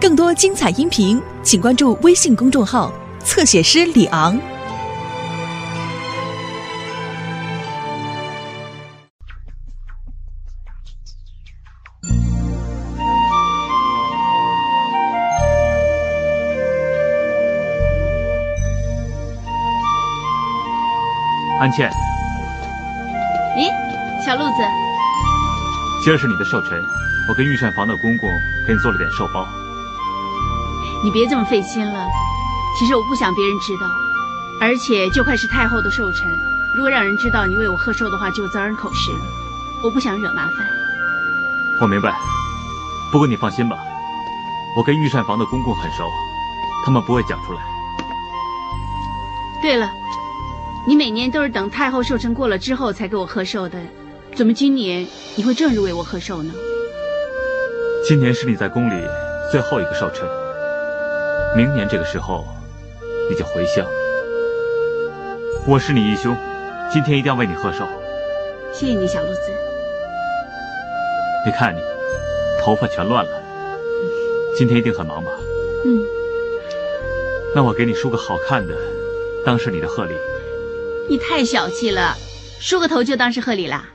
更多精彩音频，请关注微信公众号“侧写师李昂”。安茜，咦，小路子，今儿是你的寿辰，我跟御膳房的公公给你做了点寿包。你别这么费心了。其实我不想别人知道，而且就快是太后的寿辰，如果让人知道你为我贺寿的话，就遭人口实了。我不想惹麻烦。我明白，不过你放心吧，我跟御膳房的公公很熟，他们不会讲出来。对了，你每年都是等太后寿辰过了之后才给我贺寿的，怎么今年你会正日为我贺寿呢？今年是你在宫里最后一个寿辰，明年这个时候你就回乡。我是你义兄，今天一定要为你贺寿。谢谢你，小路子。你看你，头发全乱了，今天一定很忙吧？嗯，那我给你梳个好看的，当是你的贺礼。你太小气了，梳个头就当是贺礼啦。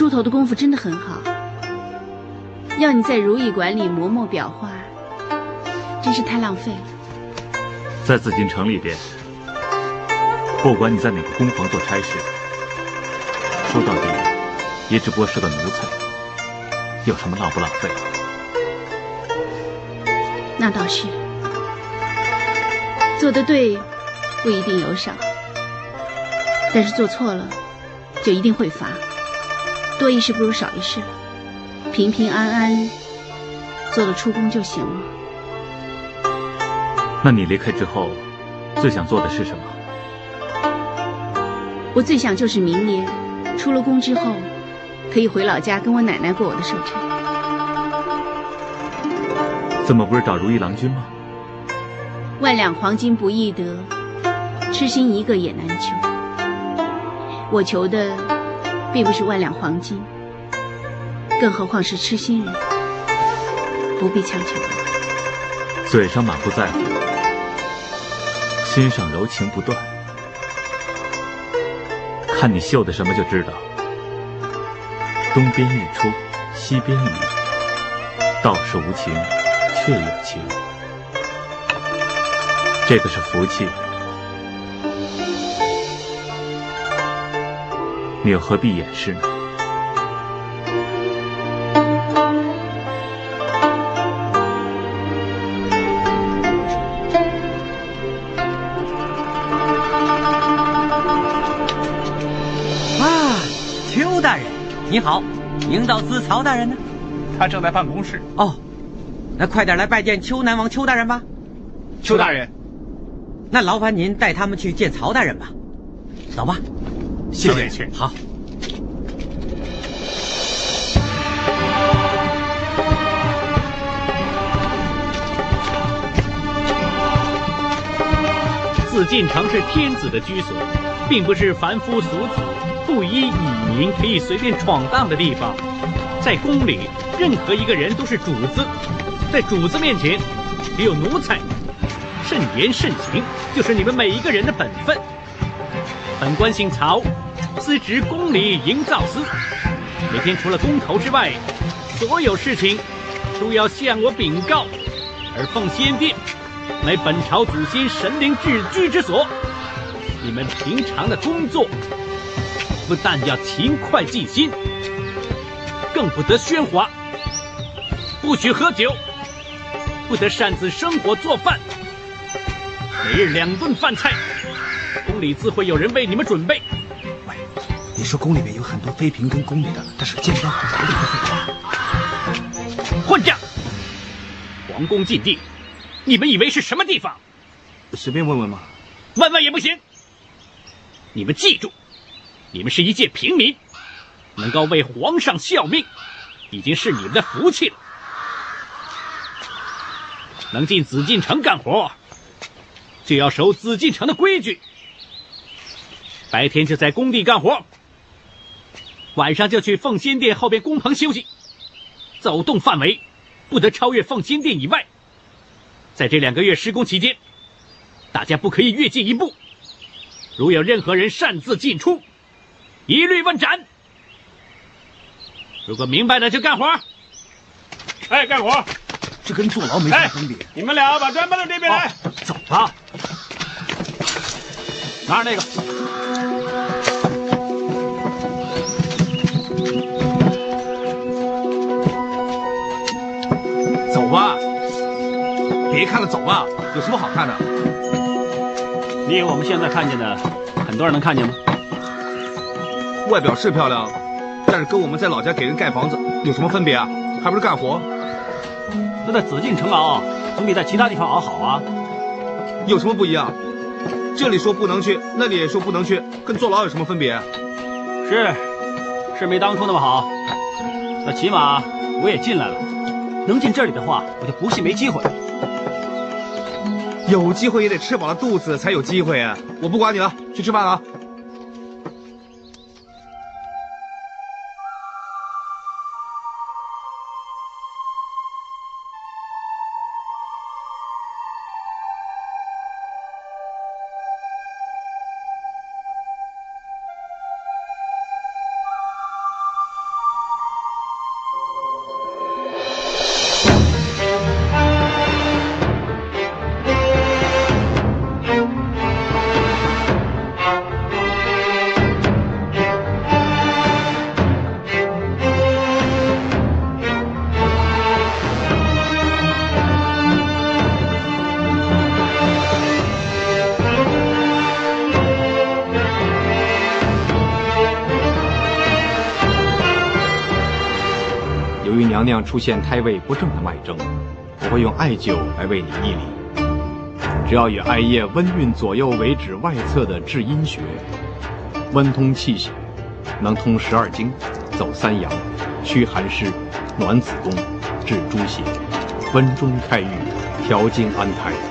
梳头的功夫真的很好，要你在如意馆里磨墨裱画，真是太浪费了。在紫禁城里边，不管你在哪个工房做差事，说到底，也只不过是个奴才，有什么浪不浪费？那倒是，做得对不一定有赏，但是做错了就一定会罚。多一事不如少一事，平平安安做了出宫就行了。那你离开之后，最想做的是什么？我最想就是明年出了宫之后，可以回老家跟我奶奶过我的寿辰。怎么不是找如意郎君吗？万两黄金不易得，痴心一个也难求。我求的并不是万两黄金，更何况是痴心人，不必强求。嘴上满不在乎，心上柔情不断。看你绣的什么就知道。东边日出西边雨，道是无情却有情。这个是福气，你又何必掩饰呢？啊，邱大人，你好，营造司曹大人呢？他正在办公室。哦，那快点来拜见邱南王邱大人吧。邱大人，那劳烦您带他们去见曹大人吧。走吧。谢谢去。好。紫禁城是天子的居所，并不是凡夫俗子、布衣蚁民可以随便闯荡的地方。在宫里，任何一个人都是主子，在主子面前，只有奴才。慎言慎行，就是你们每一个人的本分。本官姓曹，司职宫里营造司，每天除了公头之外，所有事情都要向我禀告。而奉先殿乃本朝祖先神灵治居之所，你们平常的工作不但要勤快尽心，更不得喧哗，不许喝酒，不得擅自生火做饭。每日两顿饭菜，宫里自会有人为你们准备。说宫里面有很多妃嫔跟宫女的，但是见不到骨头的废话。混账！皇宫禁地，你们以为是什么地方？随便问问嘛。问问也不行。你们记住，你们是一介平民，能够为皇上效命，已经是你们的福气了。能进紫禁城干活，就要守紫禁城的规矩。白天就在工地干活，晚上就去奉先殿后边工棚休息。走动范围不得超越奉先殿以外。在这两个月施工期间，大家不可以越界一步。如有任何人擅自进出，一律问斩。如果明白了就干活。哎，干活！这跟坐牢没啥分别。你们俩把砖搬到这边来。走吧。拿着那个。看了，走吧。有什么好看的？你以为我们现在看见的，很多人能看见吗？外表是漂亮，但是跟我们在老家给人盖房子有什么分别啊？还不是干活。那在紫禁城熬，总比在其他地方熬好啊。有什么不一样？这里说不能去，那里也说不能去，跟坐牢有什么分别？是，是没当初那么好。那起码我也进来了。能进这里的话，我就不信没机会。有机会也得吃饱了肚子才有机会啊！我不管你了，去吃饭了。啊出现胎位不正的脉征，我会用艾灸来为你医理。只要以艾叶温运左右为止外侧的至阴穴，温通气血，能通十二经，走三阳，驱寒湿，暖子宫，治诸邪，温中开郁，调经安胎。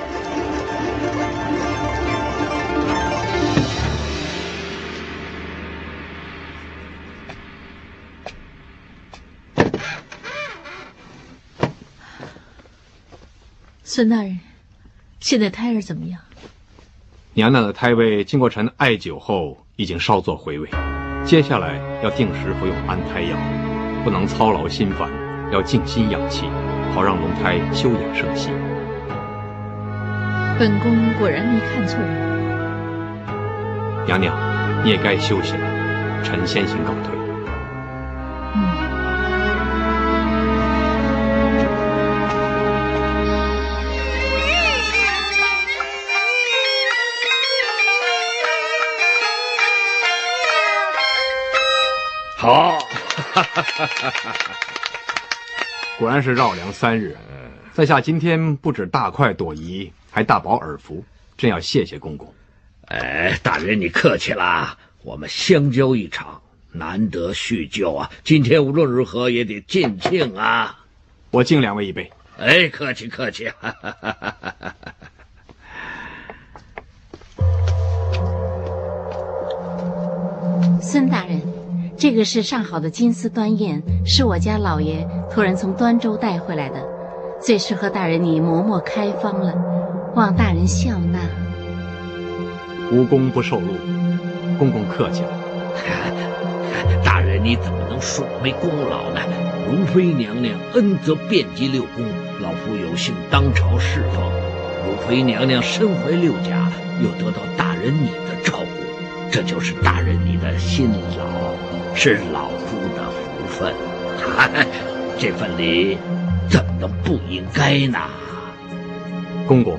孙大人，现在胎儿怎么样？娘娘的胎位经过臣艾灸后，已经稍作回位。接下来要定时服用安胎药，不能操劳心烦，要静心养气，好让龙胎休养生息。本宫果然没看错人。娘娘，你也该休息了，臣先行告退。果然是绕梁三日。在下今天不止大快朵颐，还大饱耳福，真要谢谢公公。哎，大人你客气啦，我们相交一场，难得叙旧啊！今天无论如何也得尽兴啊！我敬两位一杯。哎，客气客气。孙大人。这个是上好的金丝端砚，是我家老爷托人从端州带回来的，最适合大人你磨墨开方了，望大人笑纳。无功不受禄，公公客气了。大人你怎么能说没功劳呢？容妃娘娘恩泽遍及六宫，老夫有幸当朝侍奉，容妃娘娘身怀六甲，又得到大人你的照顾，这就是大人你的辛劳。是老夫的福分，哈 哈这份礼怎么能不应该呢？公公，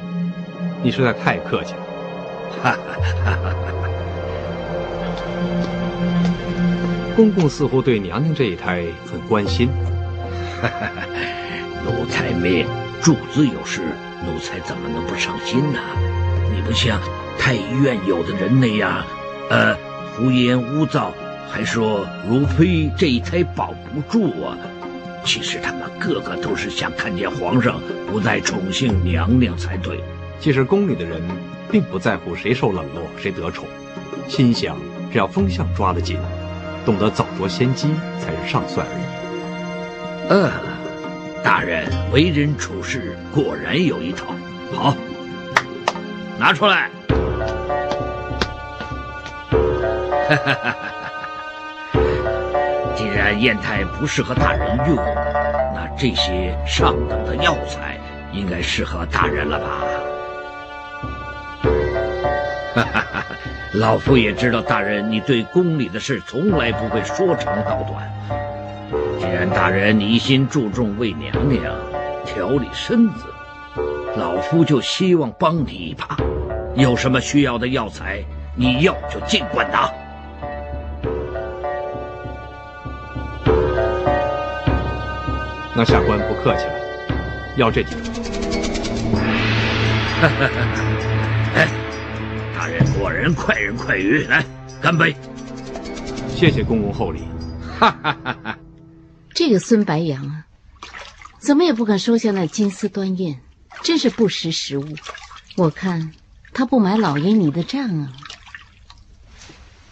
你实在太客气了。哈哈哈公公似乎对娘娘这一胎很关心。哈 哈奴才命，主子有事，奴才怎么能不上心呢？你不像太医院有的人那样，呃。胡言污造，还说如妃这一胎保不住啊！其实他们个个都是想看见皇上不再宠幸娘娘才对。其实宫里的人并不在乎谁受冷落，谁得宠，心想只要风向抓得紧，懂得早着先机才是上算而已。呃，大人为人处事果然有一套。好，拿出来。哈哈哈哈既然砚台不适合大人用，那这些上等的药材应该适合大人了吧？哈哈哈！老夫也知道大人你对宫里的事从来不会说长道短。既然大人你一心注重为娘娘调理身子，老夫就希望帮你一把。有什么需要的药材，你要就尽管拿。那下官不客气了，要这几种。哎，大人果然快人快语，来干杯！谢谢公公厚礼。哈哈哈哈！这个孙白杨啊，怎么也不肯收下那金丝端砚，真是不识时务。我看他不买老爷你的账啊。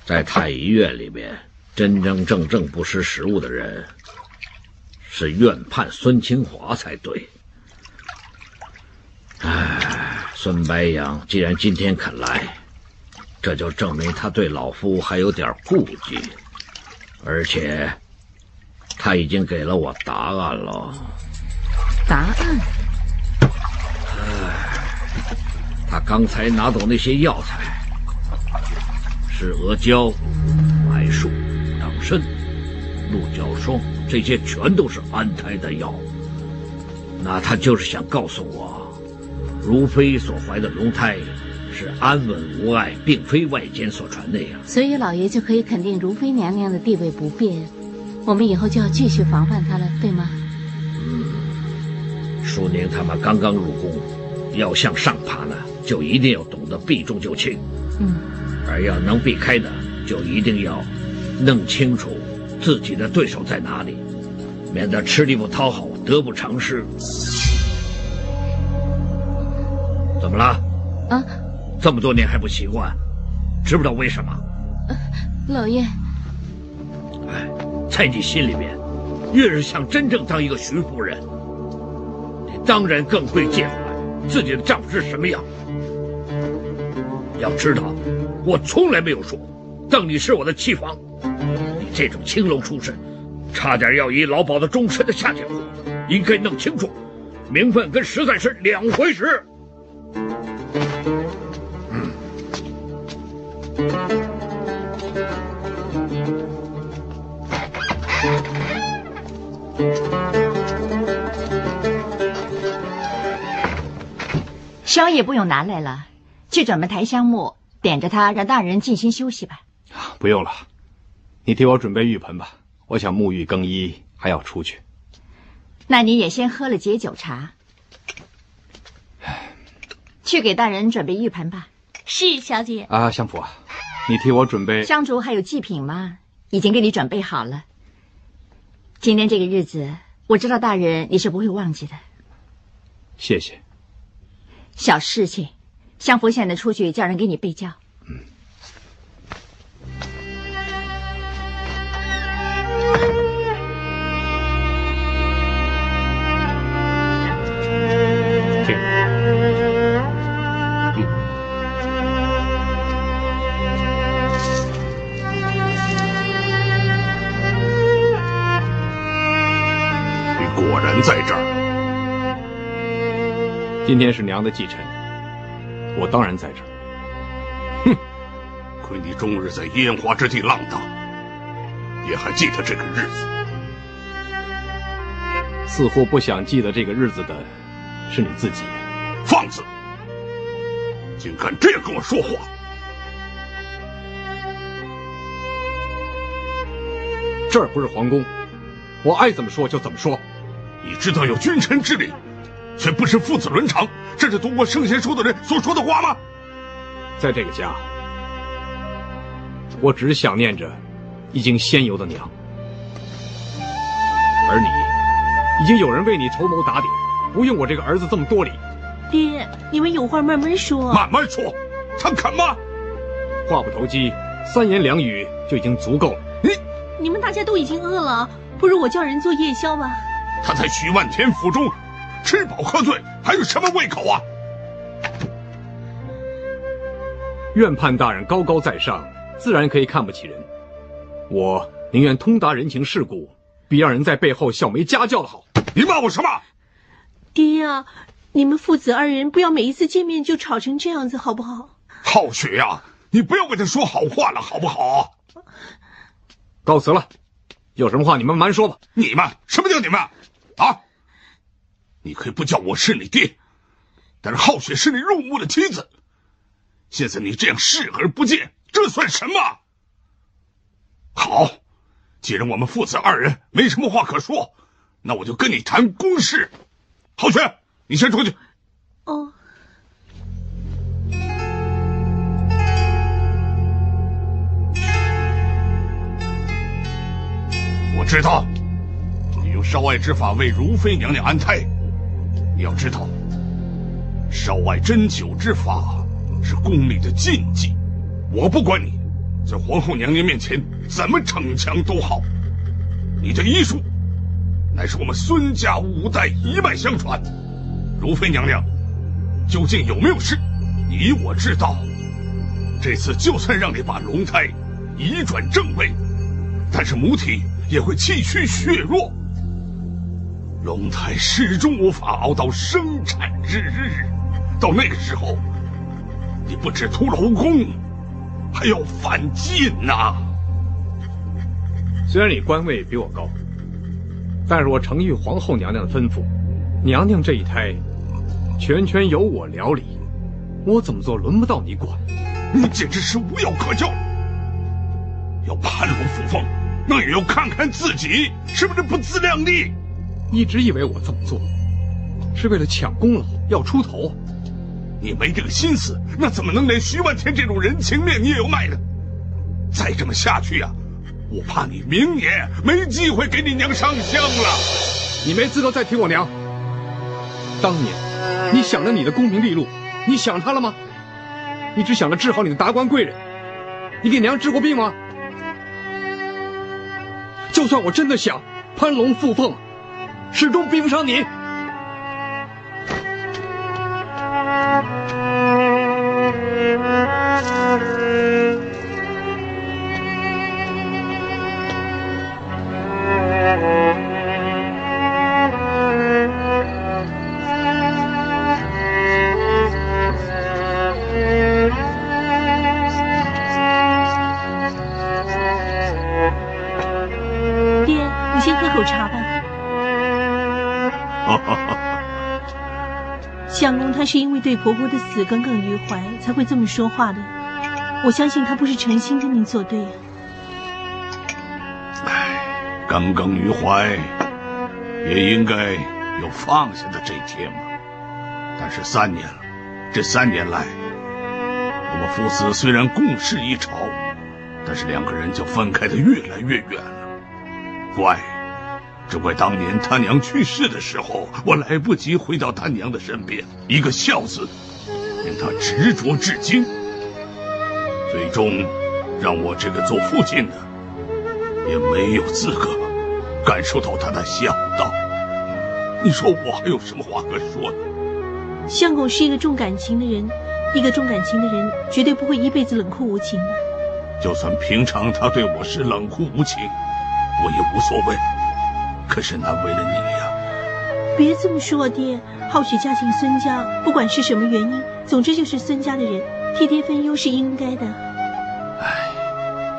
在太医院里面，真真正正不识时务的人。是怨判孙清华才对。唉，孙白杨既然今天肯来，这就证明他对老夫还有点顾忌，而且他已经给了我答案了。答案？唉，他刚才拿走那些药材，是阿胶、白术、党参、鹿角霜。这些全都是安胎的药，那他就是想告诉我，如妃所怀的龙胎是安稳无碍，并非外间所传那样。所以老爷就可以肯定如妃娘娘的地位不变，我们以后就要继续防范她了，对吗？嗯，淑宁他们刚刚入宫，要向上爬呢，就一定要懂得避重就轻。嗯，而要能避开的，就一定要弄清楚。自己的对手在哪里，免得吃力不讨好，得不偿失。怎么了？啊，这么多年还不习惯，知不知道为什么？老爷，哎，在你心里面，越是想真正当一个徐夫人，你当然更会介怀自己的丈夫是什么样。要知道，我从来没有说当你是我的妻房。你这种青楼出身，差点要以老鸨的终身的下贱货，应该弄清楚，名分跟实在是两回事。嗯，宵夜不用拿来了，去转门抬香木，点着它，让大人静心休息吧。不用了。你替我准备浴盆吧，我想沐浴更衣还要出去。那你也先喝了解酒茶，去给大人准备浴盆吧。是小姐。啊，相府啊，你替我准备香烛还有祭品吗？已经给你准备好了。今天这个日子，我知道大人你是不会忘记的。谢谢。小事情，相府现在出去叫人给你备轿。今天是娘的忌辰，我当然在这儿。哼，亏你终日在烟花之地浪荡，也还记得这个日子。似乎不想记得这个日子的，是你自己。放肆！竟敢这样跟我说话！这儿不是皇宫，我爱怎么说就怎么说。你知道有君臣之礼，却不是父子伦常，这是读过圣贤书的人所说的话吗？在这个家，我只想念着已经仙游的娘，而你，已经有人为你筹谋打点，不用我这个儿子这么多礼。爹，你们有话慢慢说。慢慢说，他肯吗？话不投机，三言两语就已经足够了。你，你们大家都已经饿了，不如我叫人做夜宵吧。他在徐万天府中吃饱喝醉，还有什么胃口啊？院判大人高高在上，自然可以看不起人。我宁愿通达人情世故，比让人在背后笑没家教的好。你骂我什么？爹呀！你们父子二人不要每一次见面就吵成这样子，好不好？浩雪呀，你不要为他说好话了，好不好？告辞了，有什么话你们慢慢说吧。你们什么叫你们？啊？你可以不叫我是你爹，但是浩雪是你入目的妻子。现在你这样视而不见，这算什么？好，既然我们父子二人没什么话可说，那我就跟你谈公事。浩雪。你先出去。哦。我知道，你用烧艾之法为如妃娘娘安胎。你要知道，烧艾针灸之法是宫里的禁忌。我不管你在皇后娘娘面前怎么逞强都好，你这医术乃是我们孙家五代一脉相传。如妃娘娘究竟有没有事？你我知道。这次就算让你把龙胎移转正位，但是母体也会气虚血弱，龙胎始终无法熬到生产之日。到那个时候，你不止屠老公，还要反晋呐！虽然你官位比我高，但是我承玉皇后娘娘的吩咐，娘娘这一胎。全权由我料理，我怎么做轮不到你管。你简直是无药可救。要攀龙附凤，那也要看看自己是不是不自量力。一直以为我这么做是为了抢功劳，要出头。你没这个心思，那怎么能连徐万天这种人情面你也要卖呢？再这么下去呀，我怕你明年没机会给你娘上香了。你没资格再提我娘。当年。你想着你的功名利禄，你想他了吗？你只想着治好你的达官贵人，你给娘治过病吗？就算我真的想攀龙附凤，始终比不上你。婆婆的死耿耿于怀，才会这么说话的。我相信他不是诚心跟你作对呀。唉，耿耿于怀，也应该有放下的这一天嘛。但是三年了，这三年来，我们父子虽然共事一朝，但是两个人就分开的越来越远了。怪。只怪当年他娘去世的时候，我来不及回到他娘的身边。一个孝字，令他执着至今，最终让我这个做父亲的也没有资格感受到他的孝道。你说我还有什么话可说呢？相公是一个重感情的人，一个重感情的人绝对不会一辈子冷酷无情的。就算平常他对我是冷酷无情，我也无所谓。可是难为了你呀！别这么说，爹。浩雪嫁进孙家，不管是什么原因，总之就是孙家的人替爹分忧是应该的。唉，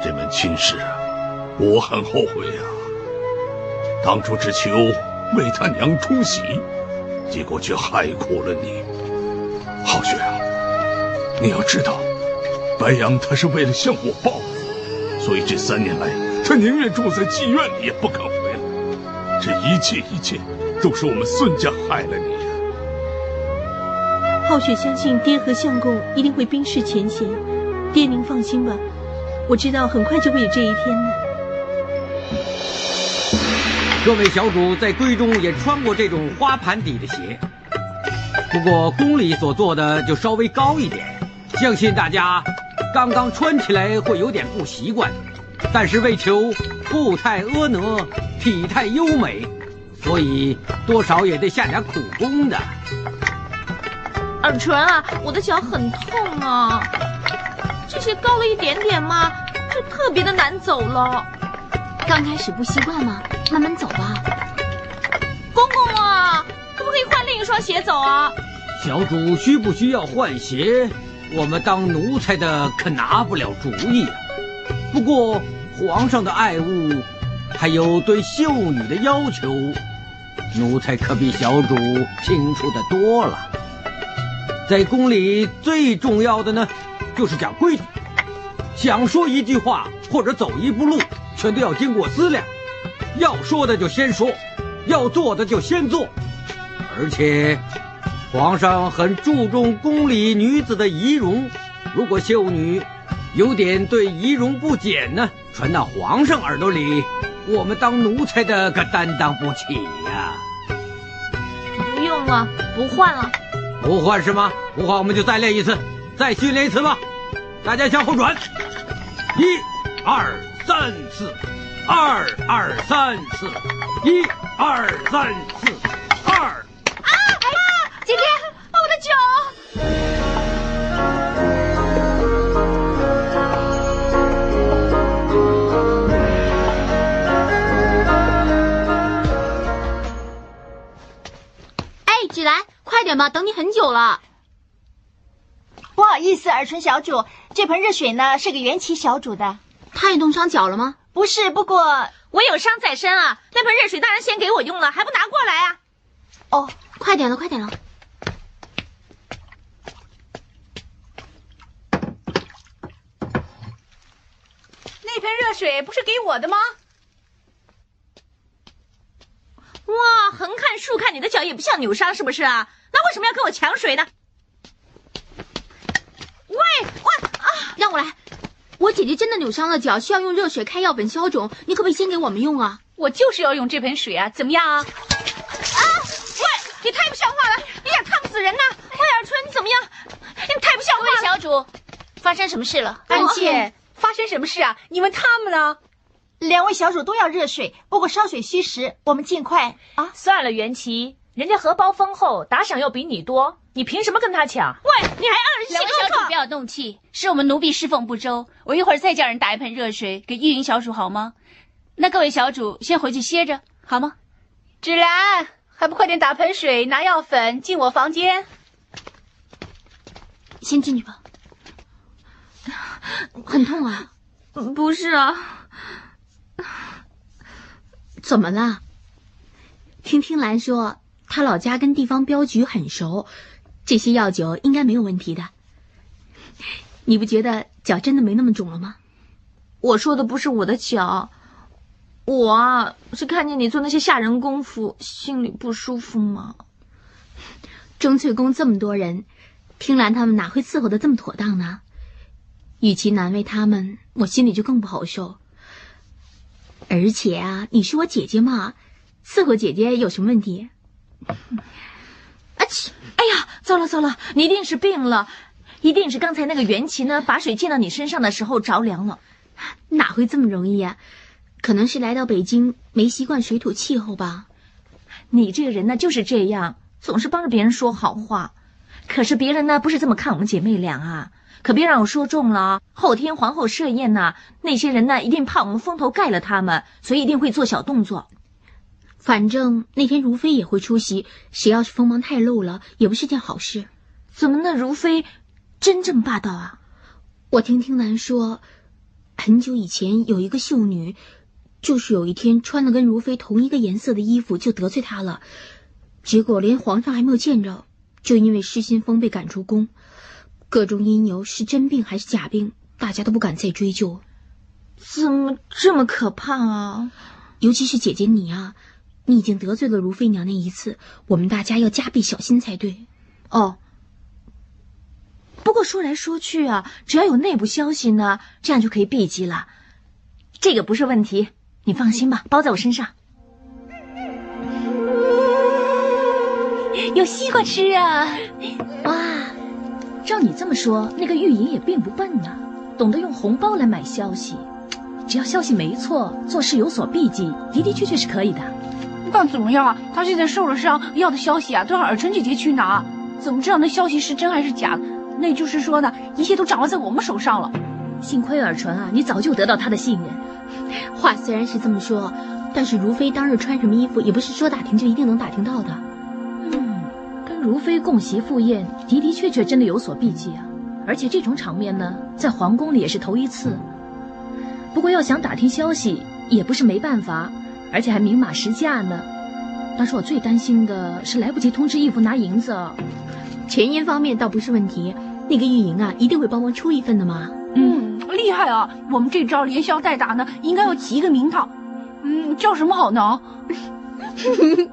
这门亲事啊，我很后悔呀。当初只求为他娘冲喜，结果却害苦了你。浩雪啊，你要知道，白杨他是为了向我报复，所以这三年来，他宁愿住在妓院里，也不肯。这一切一切，都是我们孙家害了你。浩雪相信爹和相公一定会冰释前嫌，爹您放心吧，我知道很快就会有这一天的。各位小主在闺中也穿过这种花盘底的鞋，不过宫里所做的就稍微高一点，相信大家刚刚穿起来会有点不习惯，但是为求步态婀娜、体态优美，所以多少也得下点苦功的。耳垂啊，我的脚很痛啊，这些高了一点点嘛，就特别的难走了。刚开始不习惯吗？慢慢走吧。公公啊，可不可以换另一双鞋走啊？小主需不需要换鞋？我们当奴才的可拿不了主意啊。不过皇上的爱物，还有对秀女的要求，奴才可比小主清楚的多了。在宫里最重要的呢，就是讲规矩。想说一句话或者走一步路，全都要经过思量。要说的就先说，要做的就先做。而且，皇上很注重宫里女子的仪容。如果秀女有点对仪容不检呢，传到皇上耳朵里，我们当奴才的可担当不起呀。不用了，不换了。不换是吗？不换我们就再练一次，再训练一次吧。大家向后转，一、二、三、四，二、二、三、四，一、二、三、四，二。啊啊！姐姐，点吧，等你很久了。不好意思，耳唇小主，这盆热水呢是给元琪小主的。他也弄伤脚了吗？不是，不过我有伤在身啊。那盆热水当然先给我用了，还不拿过来啊？哦，快点了，快点了。那盆热水不是给我的吗？哇，横看竖看，你的脚也不像扭伤，是不是啊？那为什么要跟我抢水呢？喂，喂啊，让我来。我姐姐真的扭伤了脚，需要用热水开药粉消肿，你可不可以先给我们用啊？我就是要用这盆水啊，怎么样啊？啊！喂，你太不像话了，你想烫死人呐！喂，尔春，你怎么样？你太不像话了。各位小主，发生什么事了？安茜，发生什么事啊？你问他们呢？两位小主都要热水，不过烧水需时，我们尽快啊。算了，袁琪，人家荷包丰厚，打赏又比你多，你凭什么跟他抢？喂，你还二十两位小主不要动气，是我们奴婢侍奉不周，我一会儿再叫人打一盆热水给玉云小主好吗？那各位小主先回去歇着好吗？芷兰，还不快点打盆水，拿药粉进我房间。先进去吧。很痛啊？不是啊。怎么了？听听兰说，他老家跟地方镖局很熟，这些药酒应该没有问题的。你不觉得脚真的没那么肿了吗？我说的不是我的脚，我啊是看见你做那些下人功夫，心里不舒服嘛。钟翠宫这么多人，听兰他们哪会伺候的这么妥当呢？与其难为他们，我心里就更不好受。而且啊，你是我姐姐嘛，伺候姐姐有什么问题？啊切！哎呀，糟了糟了，你一定是病了，一定是刚才那个袁琪呢，把水溅到你身上的时候着凉了。哪会这么容易呀、啊？可能是来到北京没习惯水土气候吧。你这个人呢就是这样，总是帮着别人说好话，可是别人呢不是这么看我们姐妹俩啊。可别让我说中了，后天皇后设宴呐，那些人呢一定怕我们风头盖了他们，所以一定会做小动作。反正那天如妃也会出席，谁要是锋芒太露了，也不是件好事。怎么那如妃真这么霸道啊？我听听兰说，很久以前有一个秀女，就是有一天穿了跟如妃同一个颜色的衣服，就得罪她了，结果连皇上还没有见着，就因为失心疯被赶出宫。各种因由是真病还是假病，大家都不敢再追究。怎么这么可怕啊？尤其是姐姐你啊，你已经得罪了如妃娘娘一次，我们大家要加倍小心才对。哦，不过说来说去啊，只要有内部消息呢，这样就可以避忌了。这个不是问题，你放心吧，包在我身上。有西瓜吃啊！哇，照你这么说，那个玉莹也并不笨呢，懂得用红包来买消息。只要消息没错，做事有所避忌，的的确确是可以的。但怎么样啊？他现在受了伤，要的消息啊，都让尔春姐姐去拿。怎么知道那消息是真还是假？那就是说呢，一切都掌握在我们手上了。幸亏尔淳啊，你早就得到他的信任。话虽然是这么说，但是如妃当日穿什么衣服，也不是说打听就一定能打听到的。嗯，跟如妃共席赴宴，的的确确真的有所避忌啊。而且这种场面呢，在皇宫里也是头一次。不过要想打听消息，也不是没办法，而且还明码实价呢。当时我最担心的是来不及通知义父拿银子。钱银方面倒不是问题，那个玉莹啊，一定会帮忙出一份的嘛。嗯，厉害啊！我们这招连消带打呢，应该要起一个名堂。嗯，叫什么好呢？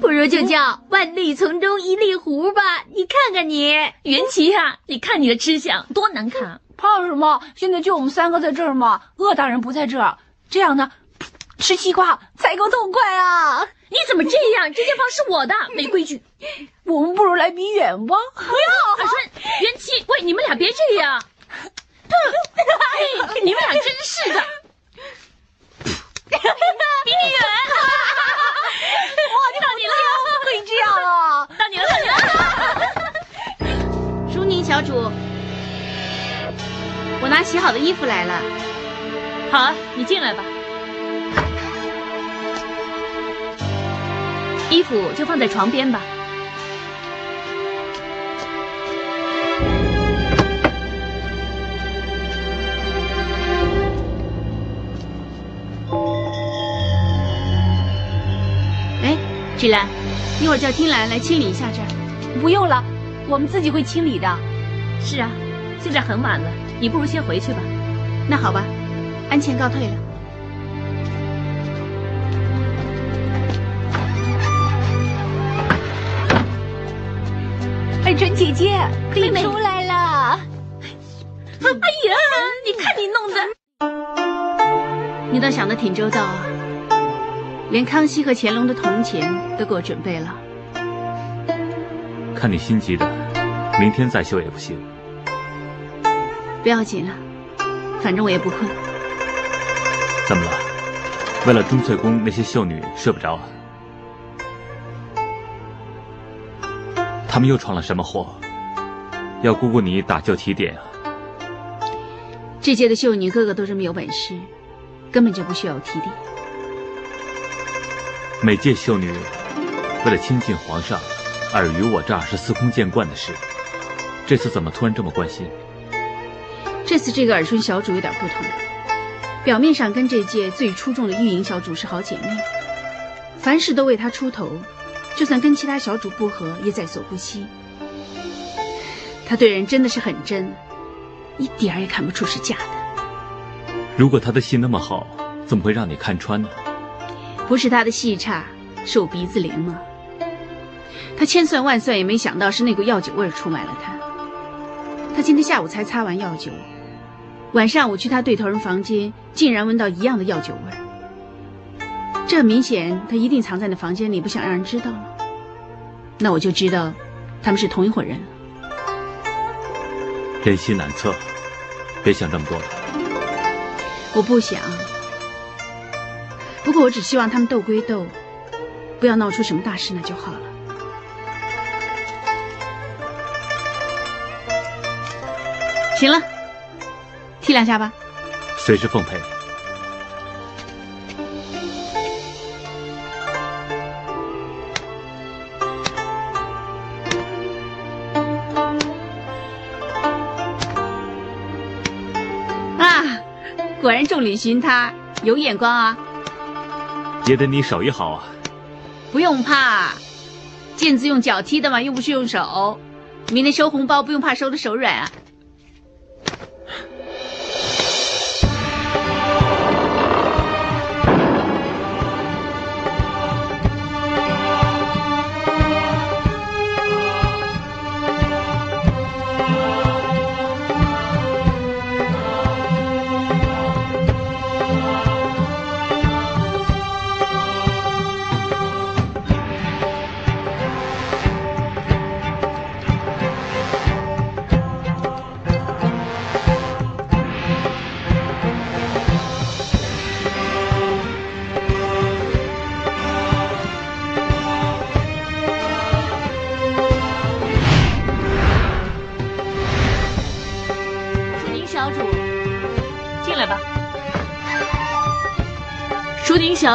不如就叫万历丛中一粒糊吧。你看看你，袁琪呀，你看你的吃相多难看。怕什么？现在就我们三个在这儿嘛。鄂大人不在这儿，这样呢，吃西瓜才够痛快啊！你怎么这样？这间房是我的，没规矩。我们不如来比远吧。不要，海春、元七，喂，你们俩别这样。你们俩真是的。比你远。哇，到你了，不可以这样啊！到你了，到你了。淑宁小主，我拿洗好的衣服来了。好啊，你进来吧。衣服就放在床边吧。哎，芷兰，一会儿叫听兰来清理一下这儿。不用了，我们自己会清理的。是啊，现在很晚了，你不如先回去吧。那好吧，安茜告退了。春姐姐，你出来了！哎呀，你看你弄的，你倒想的挺周到啊，连康熙和乾隆的铜钱都给我准备了。看你心急的，明天再绣也不行。不要紧了，反正我也不困。怎么了？为了钟粹宫那些秀女睡不着啊？他们又闯了什么祸？要姑姑你打救提点啊！这届的秀女个个都这么有本事，根本就不需要提点。每届秀女为了亲近皇上，尔虞我诈是司空见惯的事。这次怎么突然这么关心？这次这个尔春小主有点不同，表面上跟这届最出众的玉莹小主是好姐妹，凡事都为她出头。就算跟其他小主不和，也在所不惜。他对人真的是很真，一点儿也看不出是假的。如果他的戏那么好，怎么会让你看穿呢？不是他的戏差，是我鼻子灵吗？他千算万算也没想到是那股药酒味出卖了他。他今天下午才擦完药酒，晚上我去他对头人房间，竟然闻到一样的药酒味。这很明显，他一定藏在那房间里，不想让人知道了。那我就知道，他们是同一伙人了。人心难测，别想这么多了。我不想，不过我只希望他们斗归斗，不要闹出什么大事，那就好了。行了，踢两下吧。随时奉陪。果然众里寻他，有眼光啊！也得你手艺好啊！不用怕，毽子用脚踢的嘛，又不是用手。明天收红包不用怕收的手软啊！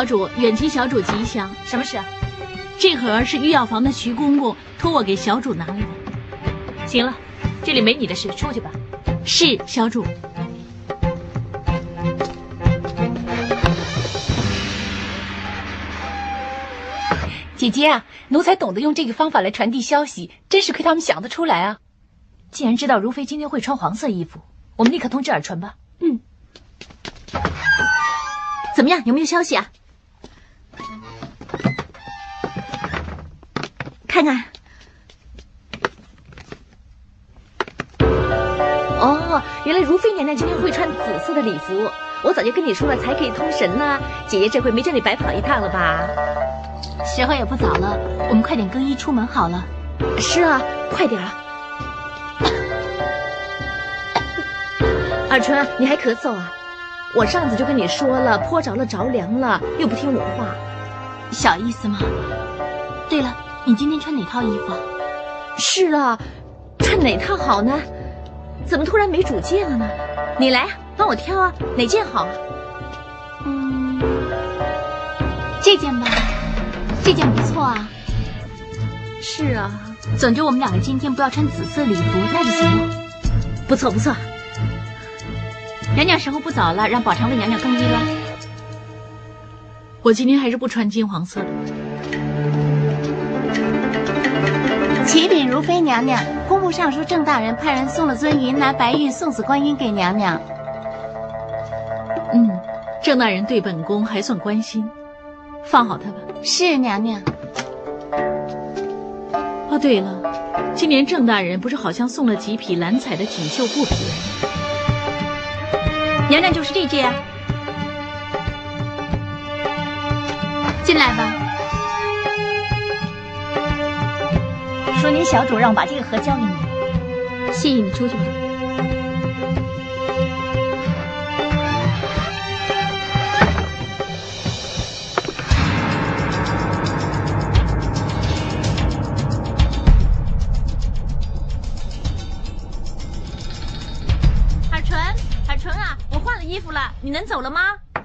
小主，远亲小主吉祥。什么事啊？这盒是御药房的徐公公托我给小主拿来的。行了，这里没你的事，出去吧。是小主。姐姐啊，奴才懂得用这个方法来传递消息，真是亏他们想得出来啊！既然知道如妃今天会穿黄色衣服，我们立刻通知尔淳吧。嗯。怎么样？有没有消息啊？看看。哦，原来如妃娘娘今天会穿紫色的礼服，我早就跟你说了，才可以通神呢。姐姐这回没叫你白跑一趟了吧？时候也不早了，我们快点更衣出门好了。是啊，快点啊！二春，你还咳嗽啊？我上次就跟你说了，泼着了着凉了，又不听我话，小意思嘛。对了，你今天穿哪套衣服？是啊，穿哪套好呢？怎么突然没主见了呢？你来，帮我挑啊，哪件好？嗯，这件吧。这件不错啊，是啊，总之我们两个今天不要穿紫色礼服，那就行了。不错不错，娘娘时候不早了，让宝常为娘娘更衣了。我今天还是不穿金黄色的。启禀如妃娘娘，工部尚书郑大人派人送了尊云南白玉送子观音给娘娘。嗯，郑大人对本宫还算关心。放好它吧。是娘娘。哦，对了，今年郑大人不是好像送了几匹蓝彩的锦绣布匹？娘娘就是这件。进来吧。说您小主让我把这个盒交给你。谢谢你，出去吧。衣服了你能走了吗，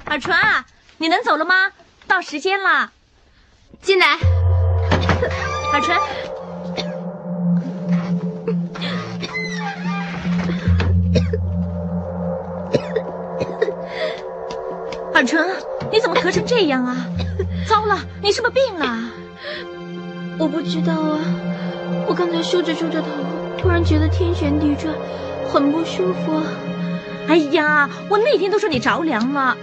尔淳啊？你能走了吗？到时间了，进来，尔淳。尔淳，你怎么咳成这样啊？糟了，你是不是病了？我不知道啊，我刚才梳着梳着头，突然觉得天旋地转，很不舒服。哎呀，我那天都说你着凉了，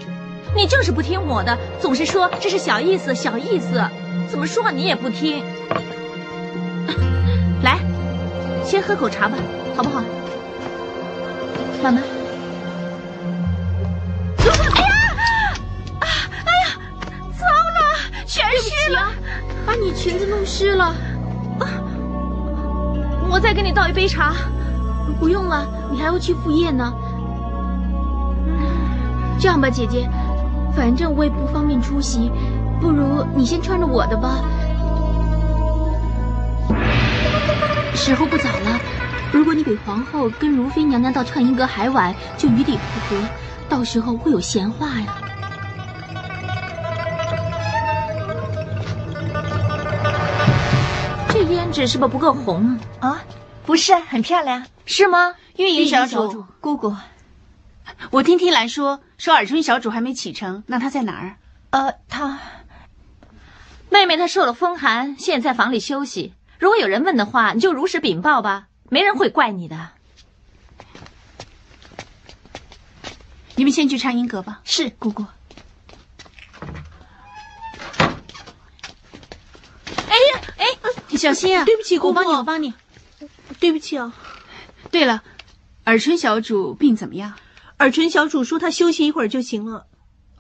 你就是不听我的，总是说这是小意思，小意思，怎么说你也不听。来，先喝口茶吧，好不好？慢慢。你裙子弄湿了。我再给你倒一杯茶。不用了，你还要去赴宴呢。这样吧，姐姐，反正我也不方便出席，不如你先穿着我的吧。时候不早了，如果你比皇后跟如妃娘娘到畅音阁还晚，就与理不合，到时候会有闲话呀。这胭脂是不是不够红啊？啊，不是，很漂亮，是吗？玉莹小主，姑姑。我听听兰说，说尔春小主还没启程，那她在哪儿？呃，她妹妹她受了风寒，现在在房里休息。如果有人问的话，你就如实禀报吧，没人会怪你的。你们先去畅音阁吧。是，姑姑。你小心啊！对不起，姑姑，我帮你，我帮你。对不起啊。对了，尔春小主病怎么样？尔淳小主说他休息一会儿就行了。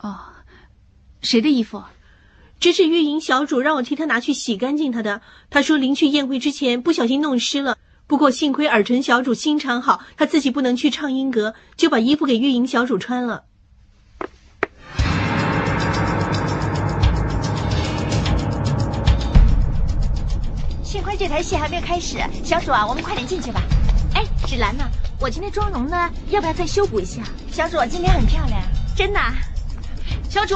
哦，谁的衣服？这是玉莹小主让我替他拿去洗干净他的。他说临去宴会之前不小心弄湿了。不过幸亏尔淳小主心肠好，他自己不能去畅音阁，就把衣服给玉莹小主穿了。幸亏这台戏还没有开始，小主啊，我们快点进去吧。哎，芷兰呢？我今天妆容呢，要不要再修补一下？小主，今天很漂亮，真的。小主，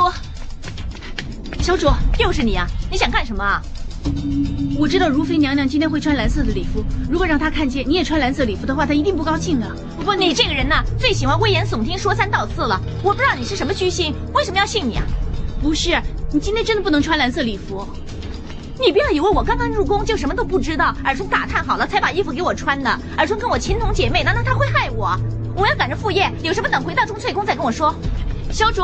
小主，又是你啊！你想干什么啊？我知道如妃娘娘今天会穿蓝色的礼服，如果让她看见你也穿蓝色礼服的话，她一定不高兴的。不，你这个人呢，最喜欢危言耸听、说三道四了。我不知道你是什么居心，为什么要信你啊？不是，你今天真的不能穿蓝色礼服。你不要以为我刚刚入宫就什么都不知道。尔春打探好了才把衣服给我穿的。尔春跟我情同姐妹，难道他会害我？我要赶着赴宴，有什么等回到钟翠宫再跟我说。小主，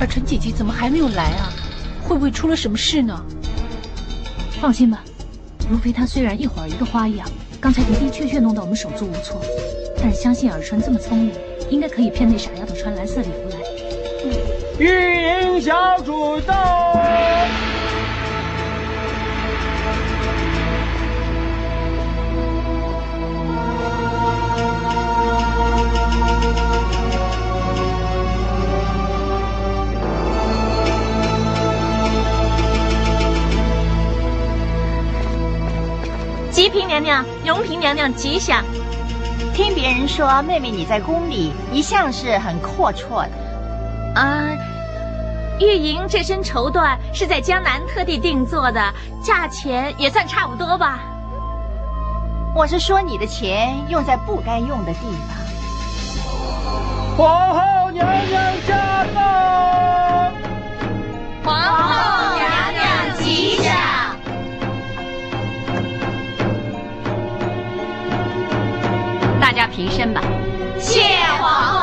尔春姐姐怎么还没有来啊？会不会出了什么事呢？放心吧，如妃她虽然一会儿一个花样，刚才的的确确弄得我们手足无措，但相信尔春这么聪明，应该可以骗那傻丫头穿蓝色礼服来。御营小主到。吉平娘娘、荣平娘娘吉祥。听别人说，妹妹你在宫里一向是很阔绰的。啊，玉莹这身绸缎是在江南特地定做的，价钱也算差不多吧。我是说你的钱用在不该用的地方。皇后娘娘驾到！皇后娘娘吉祥！大家平身吧。谢皇。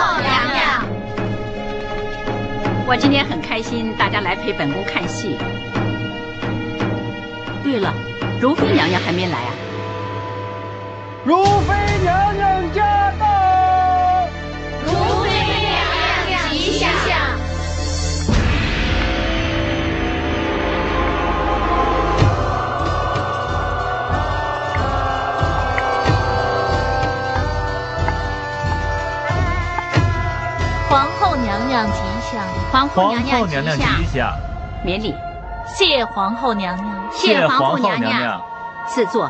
我今天很开心，大家来陪本宫看戏。对了，如妃娘娘还没来啊？如妃娘娘驾到！皇后娘娘吉祥！免礼。谢皇后娘娘！谢皇后娘娘！赐座。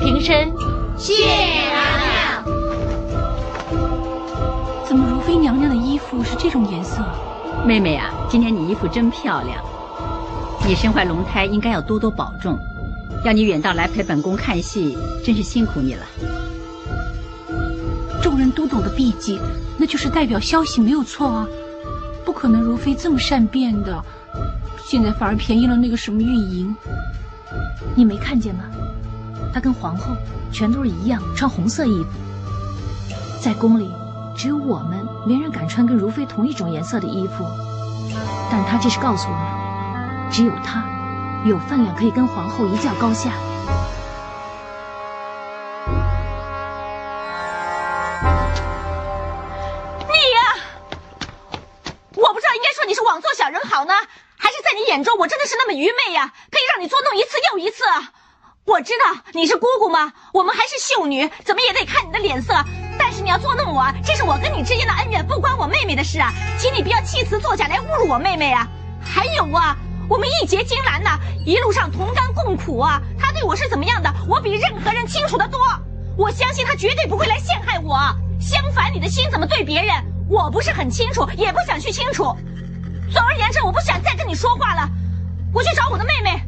平身。谢娘娘。怎么如妃娘娘的衣服是这种颜色？妹妹啊，今天你衣服真漂亮。你身怀龙胎，应该要多多保重。要你远道来陪本宫看戏，真是辛苦你了。众人都懂得避忌，那就是代表消息没有错啊，不可能如妃这么善变的。现在反而便宜了那个什么玉莹，你没看见吗？她跟皇后全都是一样，穿红色衣服。在宫里，只有我们没人敢穿跟如妃同一种颜色的衣服。但她这是告诉我们，只有她有分量，可以跟皇后一较高下。你呀，我不知道应该说你是枉做小人好呢，还是在你眼中我真的是那么愚昧呀？可以让你捉弄一次又一次。我知道你是姑姑吗？我们还是秀女，怎么也得看你的脸色。但是你要捉弄我，这是我跟你之间的恩怨，不关我妹妹的事啊！请你不要弃词作假来侮辱我妹妹啊！还有啊，我们义结金兰呐，一路上同甘共苦啊。他对我是怎么样的，我比任何人清楚的多。我相信他绝对不会来陷害我。相反，你的心怎么对别人，我不是很清楚，也不想去清楚。总而言之，我不想再跟你说话了，我去找我的妹妹。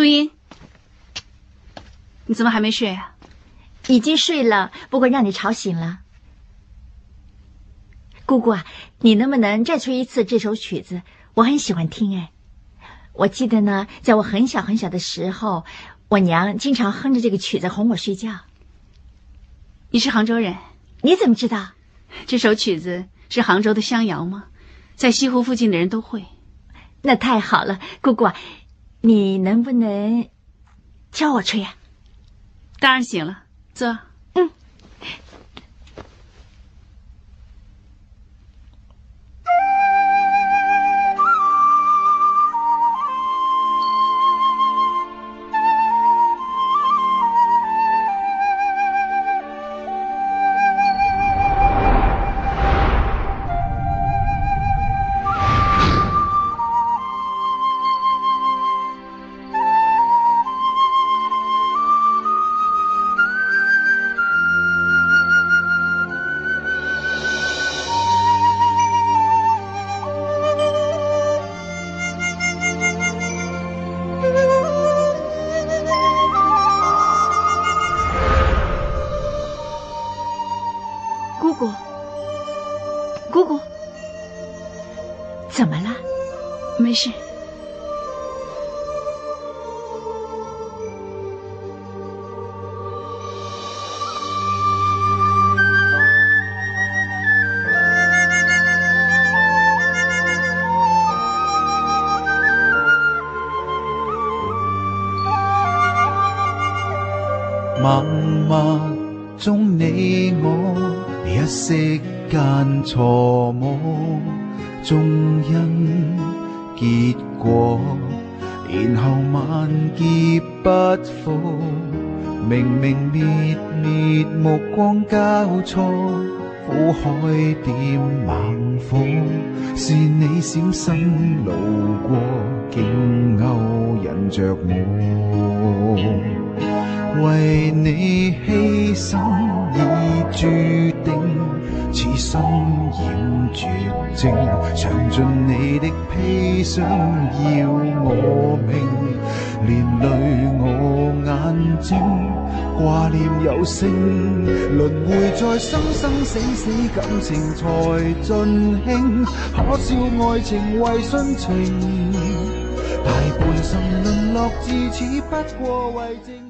苏音，你怎么还没睡啊？已经睡了，不过让你吵醒了。姑姑啊，你能不能再吹一次这首曲子？我很喜欢听哎。我记得呢，在我很小很小的时候，我娘经常哼着这个曲子哄我睡觉。你是杭州人？你怎么知道？这首曲子是杭州的乡谣吗？在西湖附近的人都会。那太好了，姑姑，你能不能教我吹呀？当然行了，坐。默中，你我一息间错摸，终因。结果，然后万劫不复，明明灭灭目光交错，苦海点猛火，是你闪身路过，竟勾引着我，为你牺牲已注定。此生染绝症，尝尽你的砒霜，要我命，连累我眼睛，挂念有声，轮回在生生死死，感情才尽兴，可笑爱情为殉情，大半生沦落至此，不过为证。